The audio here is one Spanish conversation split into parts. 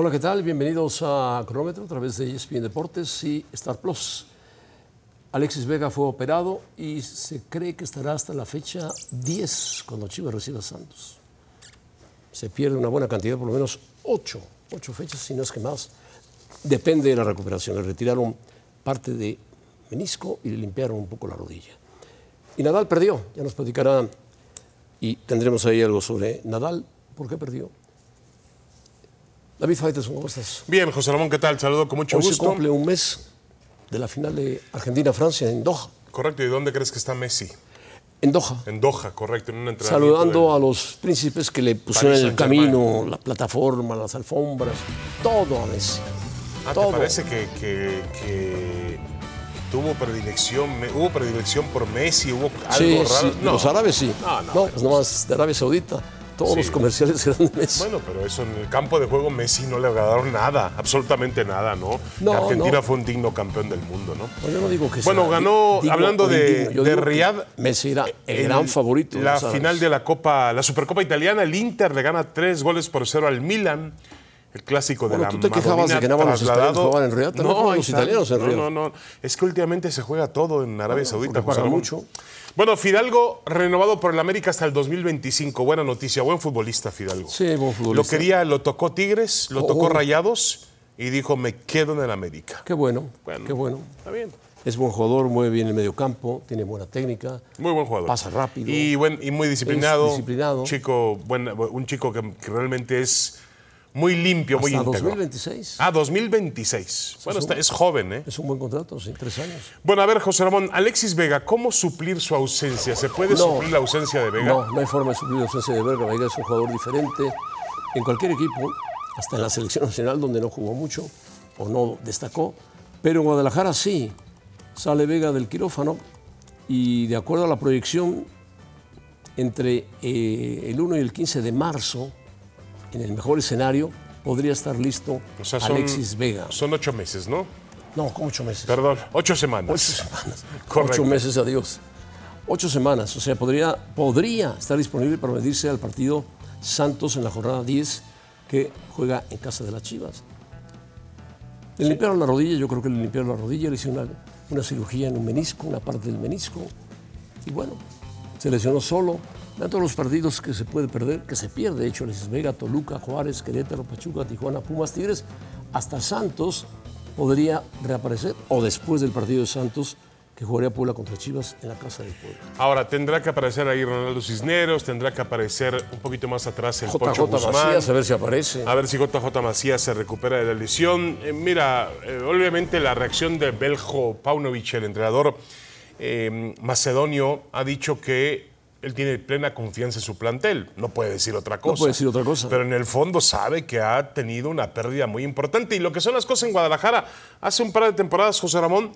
Hola, ¿qué tal? Bienvenidos a Cronómetro a través de ESPN Deportes y Star Plus. Alexis Vega fue operado y se cree que estará hasta la fecha 10 cuando Chivas reciba Santos. Se pierde una buena cantidad, por lo menos 8, 8 fechas, si no es que más. Depende de la recuperación. Le retiraron parte de menisco y le limpiaron un poco la rodilla. Y Nadal perdió, ya nos platicará y tendremos ahí algo sobre Nadal. ¿Por qué perdió? David Faites, ¿cómo estás? Bien, José Ramón, ¿qué tal? Saludo con mucho Hoy se gusto. cumple un mes de la final de Argentina-Francia en Doha. Correcto, ¿y dónde crees que está Messi? En Doha. En Doha, correcto, en un entrenamiento. Saludando a los príncipes que le pusieron en el camino, la plataforma, las alfombras, todo a Messi. Ah, ¿te todo. parece que, que- que tuvo predilección, hubo predilección por Messi, hubo algo Sí, raro? sí, los árabes sí. No, no, No, pues nomás de Arabia Saudita. Todos Sí. los comerciales eran de Messi. Bueno, pero eso en el campo de juego Messi no le regalaron nada, absolutamente nada, ¿no? No, Argentina no. fue un digno campeón del mundo, ¿no? No, yo no digo que Bueno, sea ganó, digno hablando de- de Riyadh, Messi era el gran favorito. La final de la Copa, la Supercopa Italiana, el Inter le gana tres goles por cero al Milan. El clásico Bueno, de la tú te quejabas de que nada los españoles jugaban en Riyadh, ahí los italianos en no, Riyadh. no, no. Es que últimamente se juega todo en Arabia Saudita. José pagan Ramón. mucho. Bueno, Fidalgo renovado por el América hasta el 2025. Buena noticia, buen futbolista Fidalgo. Sí, buen futbolista. Lo quería, lo tocó Tigres, lo Oh. tocó Rayados y dijo, me quedo en el América. Qué bueno, Bueno. qué bueno. Está bien. Es buen jugador, mueve bien el medio campo, tiene buena técnica. Muy buen jugador. Pasa rápido. Y, buen, y muy disciplinado. Chico, buen- un chico que, que realmente es muy limpio, muy Hasta íntegro. 2026. Ah, 2026. Bueno, está- es joven, ¿eh? Es un buen contrato, sí, tres años. Bueno, a ver, José Ramón, Alexis Vega, ¿cómo suplir su ausencia? ¿Se puede No. suplir la ausencia de Vega? No, no hay forma de suplir la ausencia de Vega. Vega es un jugador diferente en cualquier equipo, hasta en la selección nacional donde no jugó mucho o no destacó. Pero en Guadalajara sí, sale Vega del quirófano y de acuerdo a la proyección, entre eh, el 1 y el 15 de marzo, en el mejor escenario, podría estar listo O sea, son, Alexis Vega. Son ocho meses, ¿no? No, ocho meses. Perdón, ocho semanas. Ocho semanas. Correcto. Ocho meses, adiós. Ocho semanas. O sea, podría, podría estar disponible para medirse al partido Santos en la jornada 10 que juega en casa de las Chivas. Le limpiaron la rodilla, yo creo que le limpiaron la rodilla, le hicieron una, una cirugía en un menisco, una parte del menisco. Y bueno, se lesionó solo. Vean todos los partidos que se puede perder, que se pierde. De hecho, Alexis Vega, Toluca, Juárez, Querétaro, Pachuca, Tijuana, Pumas, Tigres. Hasta Santos podría reaparecer, o después del partido de Santos, que jugaría Puebla contra Chivas en la casa del Puebla. Ahora, tendrá que aparecer ahí Ronaldo Cisneros, tendrá que aparecer un poquito más atrás el Pocho JJ Guzmán. Macías, a ver si aparece. A ver si JJ Macías se recupera de la lesión. Eh, mira, eh, obviamente la reacción de Beljo Paunovic, el entrenador eh, macedonio, ha dicho que él tiene plena confianza en su plantel. No puede decir otra cosa. puede decir otra cosa. Pero en el fondo sabe que ha tenido una pérdida muy importante. Y lo que son las cosas en Guadalajara, hace un par de temporadas, José Ramón,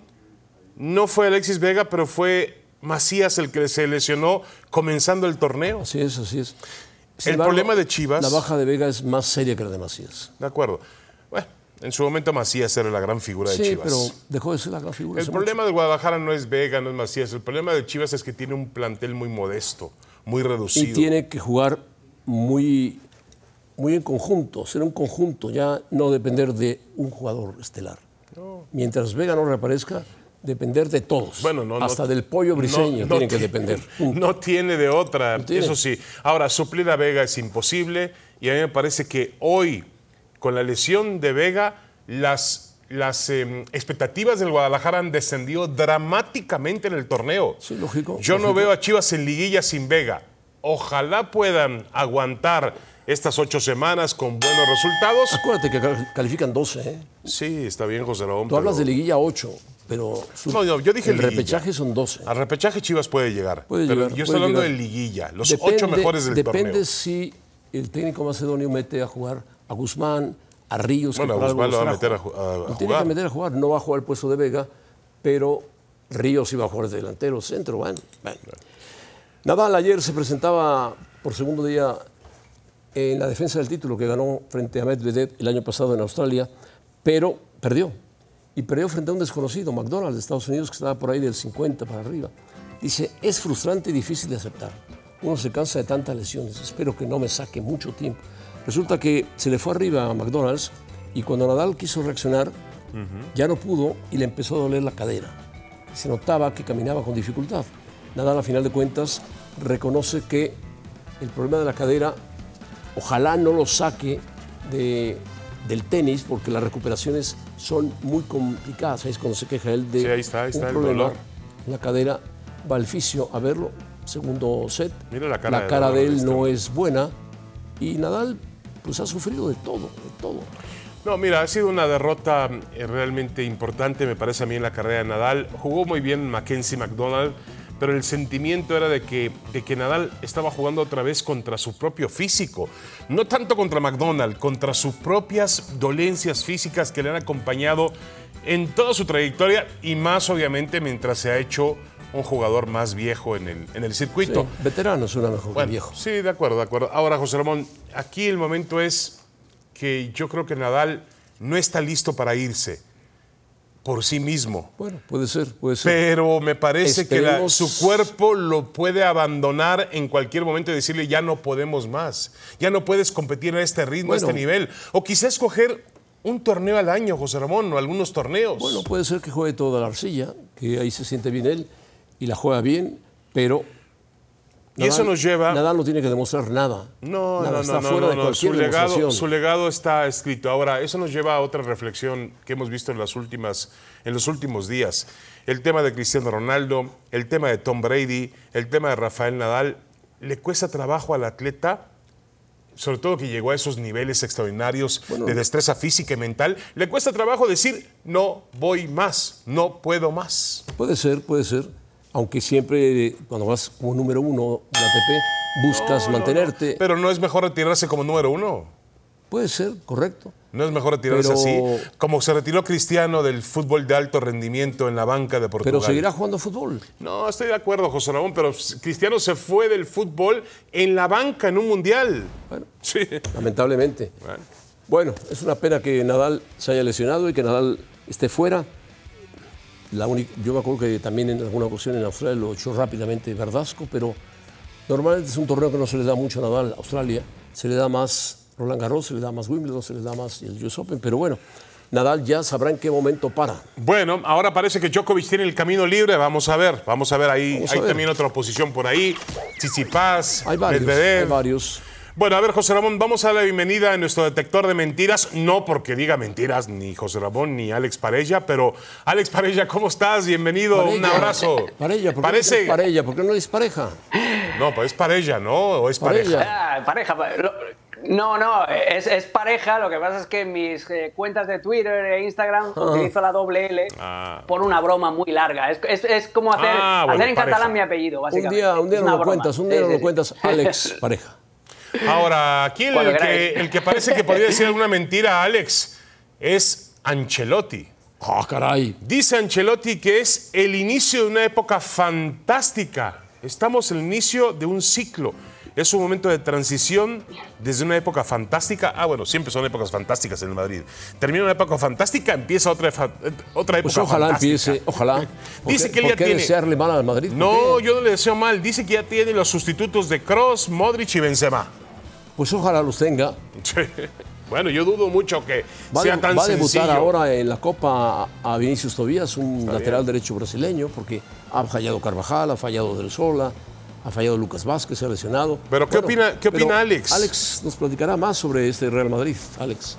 no fue Alexis Vega, pero fue Macías el que se lesionó comenzando el torneo. Así es, así es. Sin El problema de Chivas- La baja de Vega es más seria que la de Macías. De acuerdo. En su momento Macías era la gran figura de Sí, Chivas. pero dejó de ser la gran figura. El problema de Guadalajara no es Vega, no es Macías. El problema de Chivas es que tiene un plantel muy modesto, muy reducido. Y tiene que jugar muy, muy en conjunto, ser un conjunto, ya no depender de un jugador estelar. Mientras Vega no reaparezca, depender de todos. Bueno, no, no- Hasta del pollo briseño no- tienen que depender. No tiene de otra, tiene. eso sí. Ahora, suplir a Vega es imposible y a mí me parece que hoy, con la lesión de Vega, las, las em, expectativas del Guadalajara han descendido dramáticamente en el torneo. Sí, lógico, Yo no veo a Chivas en liguilla sin Vega. Ojalá puedan aguantar estas ocho semanas con buenos resultados. Acuérdate que cal- califican 12, ¿eh? Sí, está bien, José Ramón. Tú hablas de liguilla 8, pero su- No, no, yo dije el liguilla. repechaje son 12. Al repechaje Chivas puede llegar. Puede pero llegar, yo estoy hablando llegar. de liguilla, los Depende- ocho mejores del Depende torneo. si el técnico macedonio mete a jugar a Guzmán, a Ríos. que Bueno, a por algo Guzmán lo va a meter a a- a Lo tiene que meter a jugar. No va a jugar el puesto de Vega, pero Ríos iba a jugar de delantero, centro. Bueno, bueno. Nadal ayer se presentaba por segundo día en la defensa del título que ganó frente a Medvedev el año pasado en Australia, pero perdió. Y perdió frente a un desconocido, McDonald's de Estados Unidos, que estaba por ahí del 50 para arriba. Dice, es frustrante y difícil de aceptar. Uno se cansa de tantas lesiones. Espero que no me saque mucho tiempo. Resulta que se le fue arriba a McDonald's Y cuando Nadal quiso reaccionar, ya no pudo y le empezó a doler la cadera. Se notaba que caminaba con dificultad. Nadal, a final de cuentas, reconoce que el problema de la cadera, ojalá no lo saque de, del tenis, porque las recuperaciones son muy complicadas. Ahí es cuando se queja él de Sí, ahí está, ahí está un el problema dolor. la cadera. Va al fisio a verlo, segundo set. Mira la cara de cara de de él no es buena y Nadal pues ha sufrido de todo, de todo. No, mira, ha sido una derrota eh, realmente importante, me parece a mí, en la carrera de Nadal. Jugó muy bien Mackenzie McDonald, pero el sentimiento era de que, de que Nadal estaba jugando otra vez contra su propio físico. No tanto contra McDonald, contra sus propias dolencias físicas que le han acompañado en toda su trayectoria y más, obviamente, mientras se ha hecho un jugador más viejo en el, en el circuito. Sí, veterano suena mejor que Bueno, viejo. Sí, de acuerdo, de acuerdo. Ahora, José Ramón, aquí el momento es que yo creo que Nadal no está listo para irse por sí mismo. Bueno, puede ser, puede ser. Pero me parece que la- su cuerpo lo puede abandonar en cualquier momento y decirle ya no podemos más, ya no puedes competir a este ritmo, a este nivel. O quizás escoger un torneo al año, José Ramón, o algunos torneos. Bueno, puede ser que juegue toda la arcilla, que ahí se siente bien él y la juega bien, pero. Y eso nos lleva- Nadal no tiene que demostrar nada. No, Nada, no, está no, fuera no, de cualquier Su legado, su legado está escrito. Ahora, eso nos lleva a otra reflexión que hemos visto en las últimas, en los últimos días. El tema de Cristiano Ronaldo, el tema de Tom Brady, el tema de Rafael Nadal. Le cuesta trabajo al atleta, sobre todo que llegó a esos niveles extraordinarios de destreza física y mental. Le cuesta trabajo decir no voy más, no puedo más. Puede ser, puede ser. Aunque siempre, cuando vas como número uno de la ATP, buscas mantenerte. Pero no es mejor retirarse como número uno. Puede ser, correcto. No es mejor retirarse Pero- así, como se retiró Cristiano del fútbol de alto rendimiento en la banca de Portugal. Pero seguirá jugando fútbol. No, estoy de acuerdo, José Ramón, pero Cristiano se fue del fútbol en la banca en un mundial. Bueno, Sí. lamentablemente. Bueno. Bueno, es una pena que Nadal se haya lesionado y que Nadal esté fuera. La única- yo me acuerdo que también en alguna ocasión en Australia lo echó rápidamente Verdasco, pero normalmente es un torneo que no se le da mucho a Nadal, Australia. Se le da más Roland Garros, se le da más Wimbledon, se le da más el US Open, pero bueno, Nadal ya sabrá en qué momento para. Bueno, ahora parece que Djokovic tiene el camino libre. Vamos a ver, vamos a ver ahí. Vamos hay ver. también otra oposición por ahí. Tsitsipas, Hay varios, Medvedev. hay varios. Bueno, a ver, José Ramón, vamos a dar la bienvenida a nuestro detector de mentiras. No porque diga mentiras ni José Ramón ni Alex Parella, pero Alex Parella, ¿cómo estás? Bienvenido, un abrazo. Parella, ¿por qué Parece. no es Parella? ¿Por qué no es pareja? No, pues es Parella, ¿no? ¿O es Parella. pareja? Ah, pareja. No, no, es, es pareja. Lo que pasa es que en mis eh, cuentas de Twitter e Instagram utilizo la doble L Ah. por una broma muy larga. Es, es- es como hacer, Ah, bueno, hacer en pareja. catalán mi apellido, Un básicamente. día, un día no lo broma. cuentas, un día Sí, no sí, lo sí. cuentas, Alex, pareja. Ahora, aquí el que, el que parece que podría decir alguna mentira, Alex, es Ancelotti. ¡Ah, caray! Dice Ancelotti que es el inicio de una época fantástica. Estamos en el inicio de un ciclo. Es un momento de transición desde una época fantástica. Ah, bueno, siempre son épocas fantásticas en el Madrid. Termina una época fantástica, empieza otra, otra época Pues ojalá fantástica. empiece, ojalá. ¿Por Dice qué- que él ¿por ya qué tiene- desearle mal al Madrid? ¿Por No, yo no le deseo mal. Dice que ya tiene los sustitutos de Cross, Modric y Benzema. Pues ojalá los tenga. Bueno, yo dudo mucho que Va, sea tan va a debutar sencillo. ahora en la Copa a Vinicius Tobías, un lateral derecho brasileño, porque ha fallado Carvajal, ha fallado Del Sola, ha fallado Lucas Vázquez, se ha lesionado. Pero, ¿qué opina- qué pero opina Alex? Alex nos platicará más sobre este Real Madrid. Alex.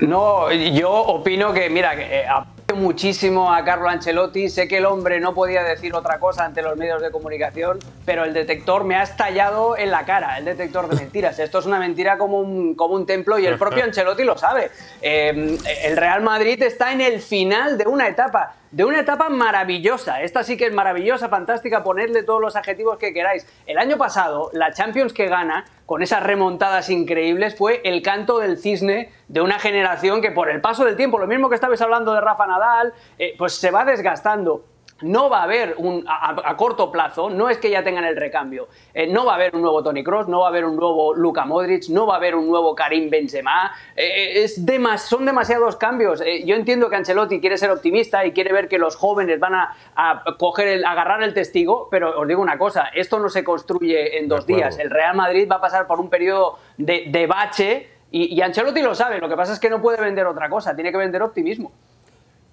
No, yo opino que, mira, que eh, aprecio muchísimo a Carlo Ancelotti. Sé que el hombre no podía decir otra cosa ante los medios de comunicación, pero el detector me ha estallado en la cara, el detector de mentiras. Esto es una mentira como un, como un templo y el propio Ancelotti lo sabe. Eh, el Real Madrid está en el final de una etapa. De una etapa maravillosa. Esta sí que es maravillosa, fantástica, ponerle todos los adjetivos que queráis. El año pasado, la Champions que gana, con esas remontadas increíbles, fue el canto del cisne de una generación que por el paso del tiempo, lo mismo que estabais hablando de Rafa Nadal, eh, pues se va desgastando. No va a haber un, a, corto plazo, no es que ya tengan el recambio, eh, no va a haber un nuevo Tony Cross, no va a haber un nuevo Luka Modric, no va a haber un nuevo Karim Benzema, eh, es demas- son demasiados cambios. Eh, yo entiendo que Ancelotti quiere ser optimista y quiere ver que los jóvenes van a, a coger el, agarrar el testigo, pero os digo una cosa, esto no se construye en dos días. El Real Madrid va a pasar por un periodo de, de bache Y, Ancelotti lo sabe, lo que pasa es que no puede vender otra cosa, tiene que vender optimismo.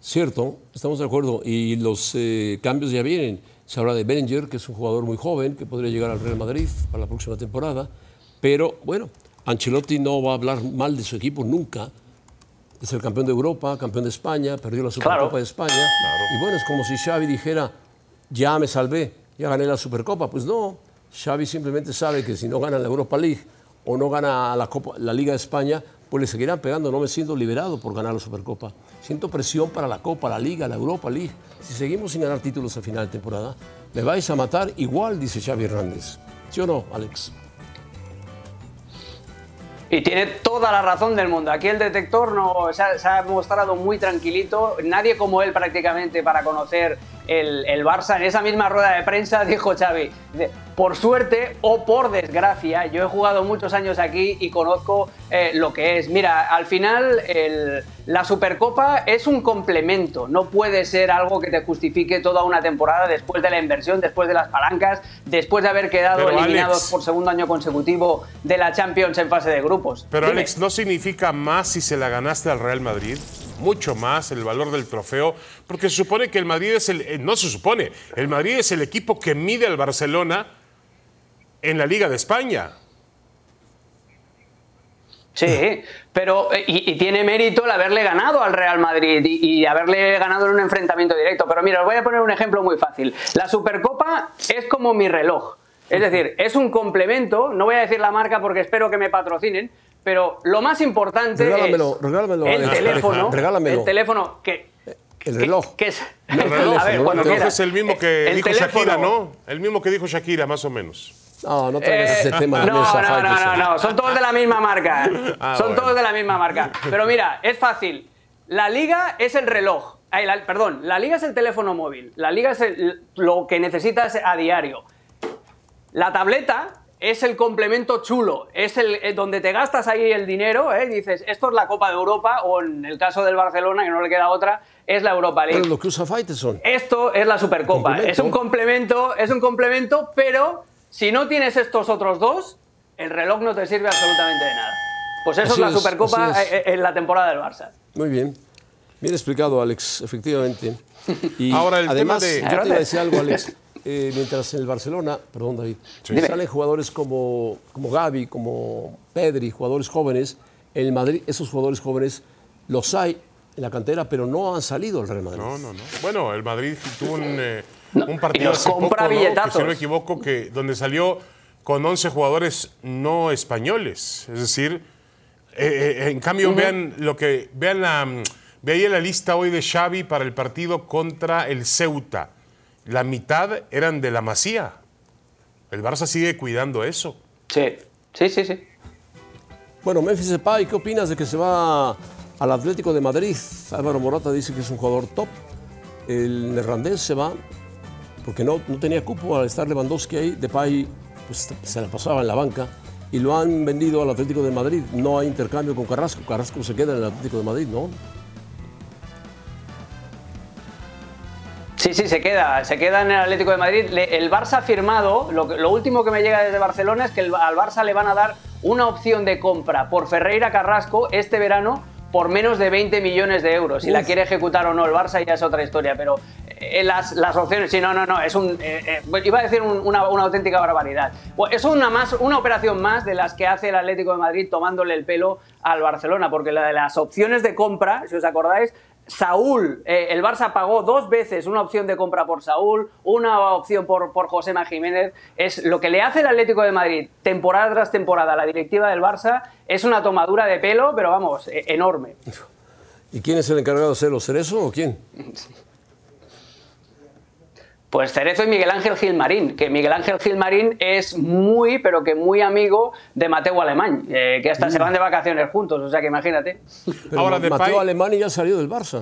Cierto, estamos de acuerdo. Y los eh, cambios ya vienen. Se habla de Bellinger, que es un jugador muy joven, que podría llegar al Real Madrid para la próxima temporada. Pero bueno, Ancelotti no va a hablar mal de su equipo nunca. Es el campeón de Europa, campeón de España, perdió la Supercopa de España. Y bueno, es como si Xavi dijera, ya me salvé, ya gané la Supercopa. Pues no, Xavi simplemente sabe que si no gana la Europa League o no gana la, Copa, la Liga de España, pues le seguirán pegando. No me siento liberado por ganar la Supercopa. Siento presión para la Copa, la Liga, la Europa League. Si seguimos sin ganar títulos a final de temporada, me vais a matar igual, dice Xavi Hernández. ¿Sí o no, Alex? Y tiene toda la razón del mundo. Aquí el detector no, se ha, mostrado muy tranquilito. Nadie como él prácticamente para conocer el, el, Barça. En esa misma rueda de prensa dijo Xavi, por suerte o por desgracia, yo he jugado muchos años aquí y conozco eh, lo que es. Mira, al final la Supercopa es un complemento, no puede ser algo que te justifique toda una temporada después de la inversión, después de las palancas, después de haber quedado eliminados por segundo año consecutivo de la Champions en fase de grupos. Pero Alex, ¿no significa más si se la ganaste al Real Madrid? Mucho más el valor del trofeo, porque se supone que el Madrid es el, eh, no se supone, el Madrid es el equipo que mide al Barcelona en la Liga de España. Sí, pero eh, y, tiene mérito el haberle ganado al Real Madrid y, haberle ganado en un enfrentamiento directo. Pero mira, os voy a poner un ejemplo muy fácil. La Supercopa es como mi reloj. Es decir, es un complemento, no voy a decir la marca porque espero que me patrocinen, pero lo más importante es el teléfono, regálamelo. el teléfono que el reloj. ¿Qué, es? El reloj. A ver, cuando es el mismo que dijo Shakira, ¿no? El mismo que dijo Shakira, más o menos. No, no traigas ese eh, tema. No, no, no, no, no, son todos de la misma marca. Ah, son todos de la misma marca. Pero mira, es fácil. La liga es el reloj. perdón, la liga es el teléfono móvil. La liga es lo que necesitas a diario. La tableta es el complemento chulo, es el eh, donde te gastas ahí el dinero, ¿eh? dices, esto es la Copa de Europa, o en el caso del Barcelona, que no le queda otra, es la Europa League. Pero lo que usa son. Esto es la Supercopa, es un complemento, es un complemento, pero si no tienes estos otros dos, el reloj no te sirve absolutamente de nada. Pues eso es la Supercopa eh, eh, en la temporada del Barça. Muy bien. Bien explicado, Alex, efectivamente. Y Ahora el además, de... yo te iba a decir algo, Alex. Eh, mientras en el Barcelona, perdón David, salen jugadores como, como Gaby, como Pedri, jugadores jóvenes, en el Madrid esos jugadores jóvenes los hay en la cantera, pero no han salido al Real Madrid. No, no, no. Bueno, el Madrid tuvo un un partido hace poco, ¿no? si no me equivoco, que, donde salió con 11 jugadores no españoles. Es decir, eh, eh, en cambio, vean lo que. Vean la. Veía la lista hoy de Xavi para el partido contra el Ceuta. La mitad eran de la Masía. El Barça sigue cuidando eso. Sí, sí, sí, sí. Bueno, Memphis Depay, ¿qué opinas de que se va al Atlético de Madrid? Álvaro Morata dice que es un jugador top. El neerlandés se va porque no, no tenía cupo al estar Lewandowski ahí, Depay pues, se la pasaba en la banca y lo han vendido al Atlético de Madrid. No hay intercambio con Carrasco, Carrasco se queda en el Atlético de Madrid, ¿no? Sí, sí, se queda, se queda en el Atlético de Madrid. el Barça ha firmado, lo, lo, último que me llega desde Barcelona es que al Barça le van a dar una opción de compra por Ferreira Carrasco este verano por menos de 20 millones de euros. Si la quiere ejecutar o no el Barça ya es otra historia, pero eh, las, las, opciones, sí, no, no, no, es un, eh, eh, iba a decir una, auténtica barbaridad. Es una, más, una operación más de las que hace el Atlético de Madrid tomándole el pelo al Barcelona, porque la de las opciones de compra, si os acordáis, Saúl, el Barça pagó dos veces una opción de compra por Saúl, una opción por, por José Jiménez. Es lo que le hace el Atlético de Madrid temporada tras temporada a la directiva del Barça, es una tomadura de pelo, pero vamos, e, enorme. ¿Y quién es el encargado de hacerlo? ¿Cerezo o quién? Pues Cerezo y Miguel Ángel Gilmarín, que Miguel Ángel Gilmarín es muy, pero que muy amigo de Mateo Alemán, eh, que hasta se mm. van de vacaciones juntos, o sea que imagínate. Ahora, de Mateo Alemán ya salió del Barça,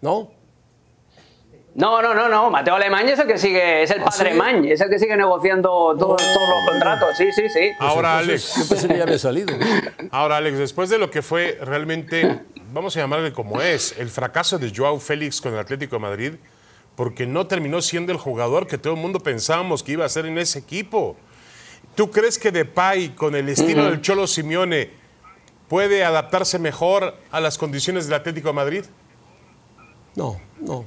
¿no? No, no, no, no. Mateo Alemán es el que sigue, es el ¿Ah, padre Mañ, es el que sigue negociando todos, los contratos. Sí, sí, sí. Ahora, Alex. Yo pensé que ya había salido. Ahora, Alex, después de lo que fue realmente, vamos a llamarle como es, el fracaso de Joao Félix con el Atlético de Madrid, porque no terminó siendo el jugador que todo el mundo pensábamos que iba a ser en ese equipo. ¿Tú crees que Depay, con el estilo del Cholo Simeone, puede adaptarse mejor a las condiciones del Atlético de Madrid? No, no.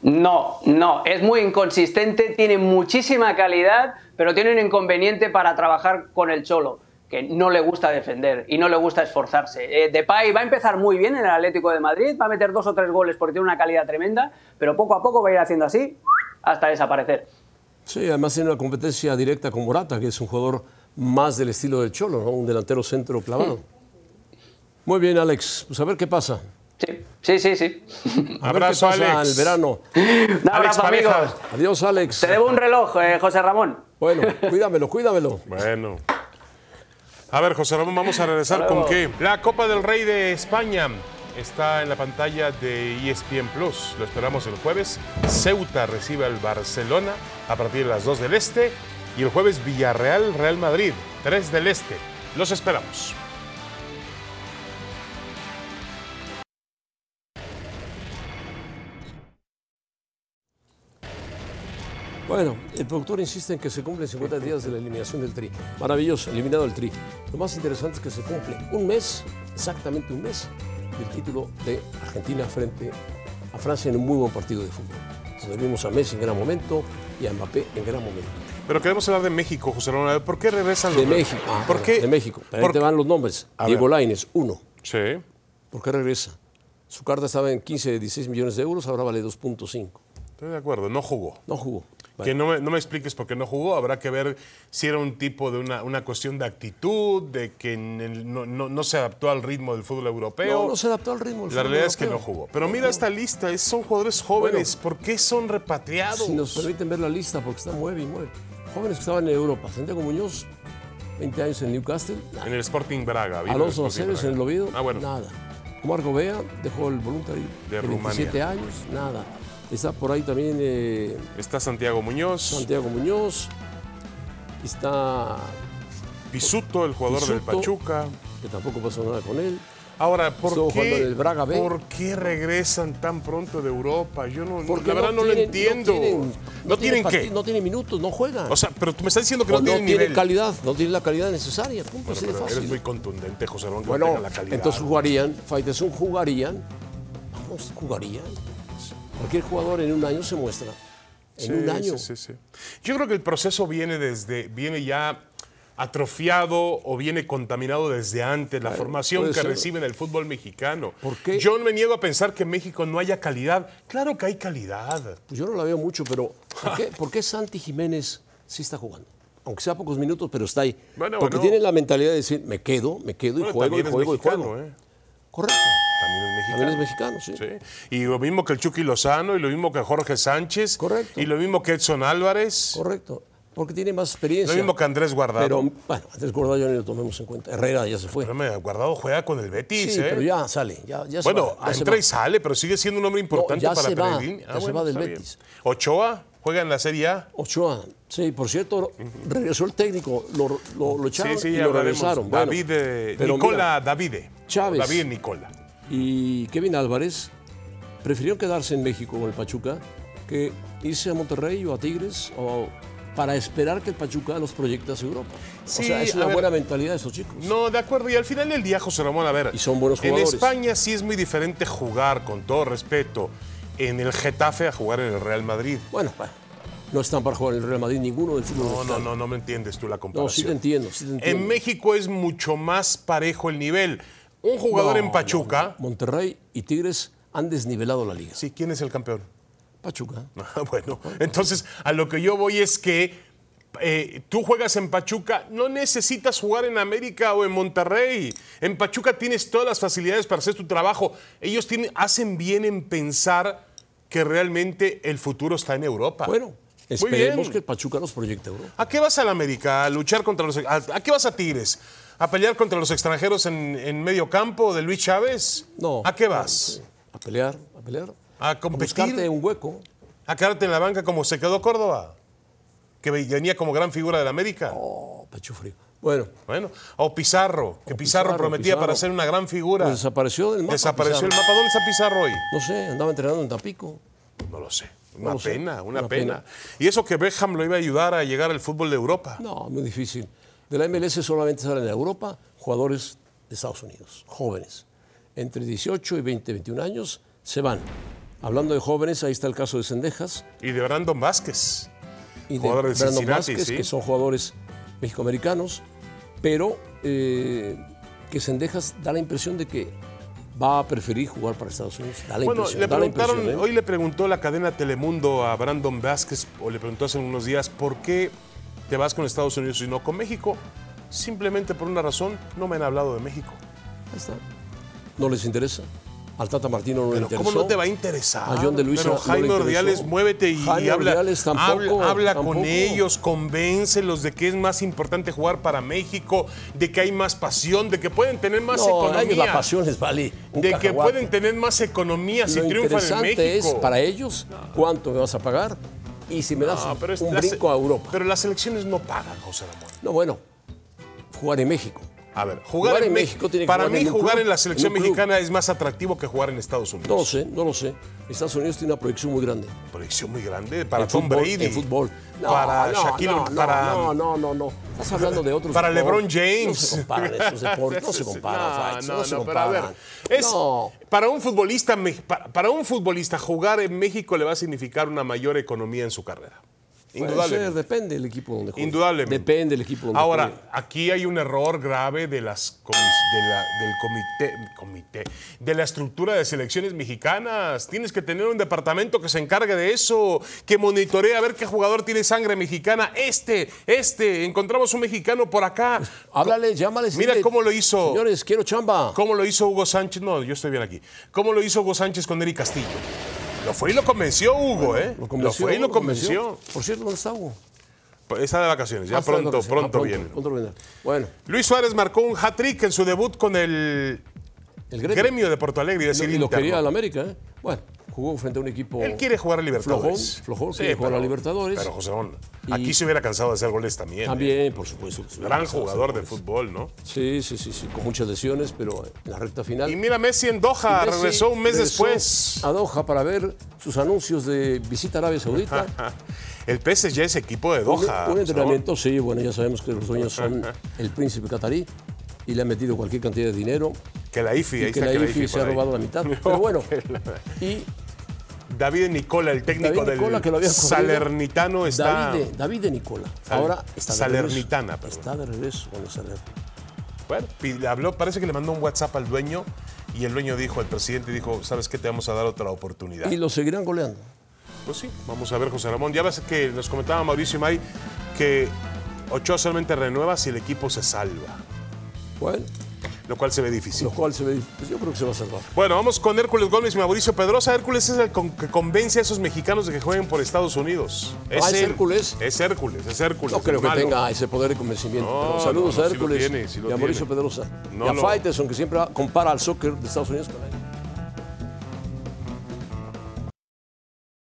No, no, es muy inconsistente, tiene muchísima calidad, pero tiene un inconveniente para trabajar con el Cholo, que no le gusta defender y no le gusta esforzarse. Eh, Depay va a empezar muy bien en el Atlético de Madrid, va a meter dos o tres goles porque tiene una calidad tremenda, pero poco a poco va a ir haciendo así hasta desaparecer. Sí, además tiene una competencia directa con Morata, que es un jugador más del estilo del Cholo, ¿no? un delantero centro clavado. Muy bien, Alex. Pues a ver qué pasa. Sí, sí, sí. sí. A ver qué Abrazo, pasa Alex. el verano. Un abrazo, Pareja. amigos. Adiós, Alex. Te debo un reloj, eh, José Ramón. Bueno, cuídamelo, cuídamelo. Bueno. A ver, José Ramón, vamos a regresar con qué. La Copa del Rey de España está en la pantalla de ESPN Plus. Lo esperamos el jueves. Ceuta recibe al Barcelona a partir de las 2 del Este. Y el jueves Villarreal, Real Madrid, 3 del Este. Los esperamos. Bueno, el productor insiste en que se cumplen 50 días de la eliminación del Tri. Maravilloso, eliminado el Tri. Lo más interesante es que se cumple un mes, exactamente un mes, del título de Argentina frente a Francia en un muy buen partido de fútbol. Donde vimos a Messi en gran momento y a Mbappé en gran momento. Pero queremos hablar de México, José ¿Por qué regresan los De México. ah, ¿Por qué? De México. Ahí ¿Por te van los nombres. A Diego ver. Lainez, uno. Sí. ¿Por qué regresa? Su carta estaba en 15, 16 millones de euros, ahora vale 2.5. Estoy de acuerdo, no jugó. No jugó. Que no me, no me expliques por qué no jugó. Habrá que ver si era un tipo de una, una cuestión de actitud, de que no, no- no se adaptó al ritmo del fútbol europeo. No, no se adaptó al ritmo. del La fútbol realidad es que no europeo. jugó. Pero mira esta lista, es- son jugadores jóvenes. ¿Por qué son repatriados? Si nos permiten ver la lista, porque está mueve y mueve. Jóvenes que estaban en Europa. Santiago Muñoz, 20 años en Newcastle. nada. En el Sporting Braga. Alonso Aceves en el. Oviedo. Ah, bueno. Nada. Omar Gobea dejó el voluntary De 27 años. Nada. Está por ahí también eh, Está Santiago Muñoz, Santiago Muñoz. Está. Pisuto, el jugador del. Pachuca. que tampoco pasó nada con él. Ahora, ¿por Estuvo qué, en el Braga B. ¿por qué regresan tan pronto de Europa? Yo no, Porque la verdad no, lo tienen- entiendo. No tienen, ¿No tienen qué? No tienen minutos, no juegan. O sea, pero tú me estás diciendo que no, tienen tienen nivel. calidad, no tienen la calidad necesaria. Punto, Bueno, pero fácil. eres muy contundente, José Ramón, que no Bueno, tenga la calidad. entonces jugarían, Faitelson jugarían, vamos, jugarían. Cualquier jugador en un año se muestra. En Sí, un año. sí, sí, sí. Yo creo que el proceso viene desde, viene ya atrofiado o viene contaminado desde antes, la formación que recibe en el fútbol mexicano. ¿Por qué? Yo me niego a pensar que en México no haya calidad. Claro que hay calidad. Pues yo no la veo mucho, pero ¿por qué, por qué Santi Jiménez sí está jugando? Aunque sea pocos minutos, pero está ahí. Bueno, Porque bueno. tiene la mentalidad de decir, me quedo, me quedo y Bueno, juego y juego y juego. ¿eh? Correcto. También es mexicano. También es mexicano, sí. Sí. Y lo mismo que el Chucky Lozano, y lo mismo que Jorge Sánchez. Correcto. Y lo mismo que Edson Álvarez. Correcto. Porque tiene más experiencia. Lo mismo que Andrés Guardado. Pero, bueno, Andrés Guardado ya ni lo tomemos en cuenta. Herrera ya se fue. Espérame, Guardado juega con el Betis, Sí, ¿eh? pero ya sale. Ya, ya se Bueno, va, ya se entra y sale, pero sigue siendo un hombre importante ya para se va, ya se va del bien. Betis. Ochoa juega en la Serie A. Ochoa, sí, por cierto, regresó el técnico, lo, lo, lo echaron Sí, sí, y lo regresaron. Bueno, David, eh, pero Nicola Davide. Chávez. David Nicola. Y Kevin Álvarez prefirieron quedarse en México con el Pachuca que irse a Monterrey o a Tigres o para esperar que el Pachuca los proyecte hacia Europa. Sí, o sea, es una ver, buena mentalidad de esos chicos. No, de acuerdo. Y al final del día, José Ramón, a ver. Y son buenos En jugadores. España sí es muy diferente jugar, con todo respeto, en el Getafe a jugar en el Real Madrid. Bueno, bueno, no están para jugar en el Real Madrid ninguno del fútbol No, no, mexicano. no, no me entiendes tú la No, comparación. sí te entiendo, sí te entiendo. En México es mucho más parejo el nivel. Un jugador No, en Pachuca. no. Monterrey y Tigres han desnivelado la liga. Sí, ¿quién es el campeón? Pachuca. Ah, bueno, entonces a lo que yo voy es que eh, tú juegas en Pachuca, no necesitas jugar en América o en Monterrey. En Pachuca tienes todas las facilidades para hacer tu trabajo. Ellos tienen, hacen bien en pensar que realmente el futuro está en Europa. Bueno, esperemos que el Pachuca los proyecte a Europa. ¿A qué vas a la América? ¿A luchar contra los... ¿A, a qué vas a Tigres? ¿A pelear contra los extranjeros en, en medio campo de Luis Chávez? No. ¿A qué vas? A pelear, a pelear. ¿A A competir? buscarte un hueco. ¿A quedarte en la banca como se quedó Córdoba? Que venía como gran figura de la América. Oh, pecho frío. Bueno, Bueno, o Pizarro, que O Pizarro, Pizarro, prometía Pizarro. para ser una gran figura. pues desapareció del mapa. Desapareció el Pizarro. mapa. ¿Dónde está Pizarro hoy? No sé, andaba entrenando en Tampico. No lo sé. Una sé. pena, una, Una pena. pena. Y eso que Beckham lo iba a ayudar a llegar al fútbol de Europa. No, muy difícil. De la MLS solamente salen a Europa jugadores de Estados Unidos, jóvenes, entre 18 y 20, 21 años, se van. Hablando de jóvenes, ahí está el caso de Sendejas Y de Brandon Vázquez. y de Brandon Vázquez, sí. que son jugadores mexicoamericanos, pero eh, que Sendejas da la impresión de que va a preferir jugar para Estados Unidos. Da la Bueno, impresión, le da la preguntaron, ¿eh? hoy le preguntó la cadena Telemundo a Brandon Vázquez, o le preguntó hace unos días, ¿por qué te vas con Estados Unidos y no con México? Simplemente por una razón, no me han hablado de México. Ahí está. No les interesa. Al Tata Martino no le interesó. ¿cómo no te va a interesar? A John de Luisa Pero no Jaime interesó. Ordiales, muévete y Jaime habla, Ordiales tampoco, habla, habla con tampoco. ellos, convéncelos de que es más importante jugar para México, de que hay más pasión, de que pueden tener más No, a ellos economía. la pasión les vale un de que pueden tener más economía si Lo triunfan en interesante es México. para ellos cuánto me vas a pagar y si me das No, pero es- un brinco a Europa. Pero las elecciones no pagan, José Ramón. No, bueno, jugar en México. A ver, jugar, Jugar en en México. Tiene que Para jugar mí, en jugar club, en la selección en mexicana es más atractivo que jugar en Estados Unidos. No lo sé, no lo sé. Estados Unidos tiene una proyección muy grande. Proyección muy grande para en Tom fútbol, Brady. En fútbol. No, para no, Shaquille no, no, para, no, no, no, no. Estás hablando de otros para deportes. LeBron James. No se comparan esos deportes, no se comparan, Faitz, no, se pero a ver, comparan. es- No. para un futbolista para un futbolista jugar en México le va a significar una mayor economía en su carrera. Ser, depende del equipo donde juegue. Indudablemente. Depende del equipo donde Ahora, juegue. aquí hay un error grave de las comis- de la- del comité, comité, de la estructura de selecciones mexicanas. Tienes que tener un departamento que se encargue de eso, que monitoree a ver qué jugador tiene sangre mexicana. Este, este, encontramos un mexicano por acá. Háblale, llámale. Mira dile, cómo lo hizo. Señores, quiero chamba. ¿Cómo lo hizo Hugo Sánchez? No, yo estoy bien aquí. ¿Cómo lo hizo Hugo Sánchez con Eric Castillo? Lo fue y lo convenció Hugo, ¿eh? Lo convenció, fue y lo lo convenció. convenció. Por cierto, ¿dónde está Hugo? Está de vacaciones, ya Ah, pronto, vacaciones. pronto, Ah, viene. pronto viene. Bueno, Luis Suárez marcó un hat-trick en su debut con el el gremio, gremio. de Porto Alegre. Y lo- decir, y lo quería al América, ¿eh? Bueno, jugó frente a un equipo. Él quiere jugar a Libertadores. Flojón, flojón, quiere jugar a Libertadores. Pero José Y- aquí se hubiera cansado de hacer goles también. ¿eh? También, por supuesto. Gran jugador de fútbol, ¿no? Sí, sí, sí, sí, con muchas lesiones, pero en la recta final. Y mira, Messi en Doha, Messi regresó un mes regresó después. A Doha para ver sus anuncios de visita a Arabia Saudita. El PSG es equipo de Doha. un, entrenamiento, sí, bueno, ya sabemos que los dueños son el príncipe catarí y le han metido cualquier cantidad de dinero. Que la IFI, y ahí que está la que la IFI se ha ahí. robado la mitad. Pero bueno, y David Nicola, el técnico David Nicola, del que lo había corrido. Salernitano, está. David, de, David de Nicola, Sal- ahora está de Salernitana, regreso. perdón. Está de regreso con el Salerno. Bueno, y habló, parece que le mandó un WhatsApp al dueño y el dueño dijo, el presidente dijo, ¿sabes qué? Te vamos a dar otra oportunidad. Y lo seguirán goleando. Pues sí, vamos a ver, José Ramón. Ya ves que nos comentaba Mauricio May que Ochoa solamente renueva si el equipo se salva, Bueno, lo cual se ve difícil. lo cual se ve, pues yo creo que se va a salvar. Bueno, vamos con Hércules Gómez y Mauricio Pedrosa. Hércules es el con- que convence a esos mexicanos de que jueguen por Estados Unidos. Ah, ¿es él. Hércules? Es Hércules, es Hércules. No creo que malo. tenga ese poder de convencimiento. No, pero saludos no, no, a sí Hércules tiene, sí lo y a Mauricio tiene. Pedrosa. Y a Faitelson, que siempre compara al soccer de Estados Unidos con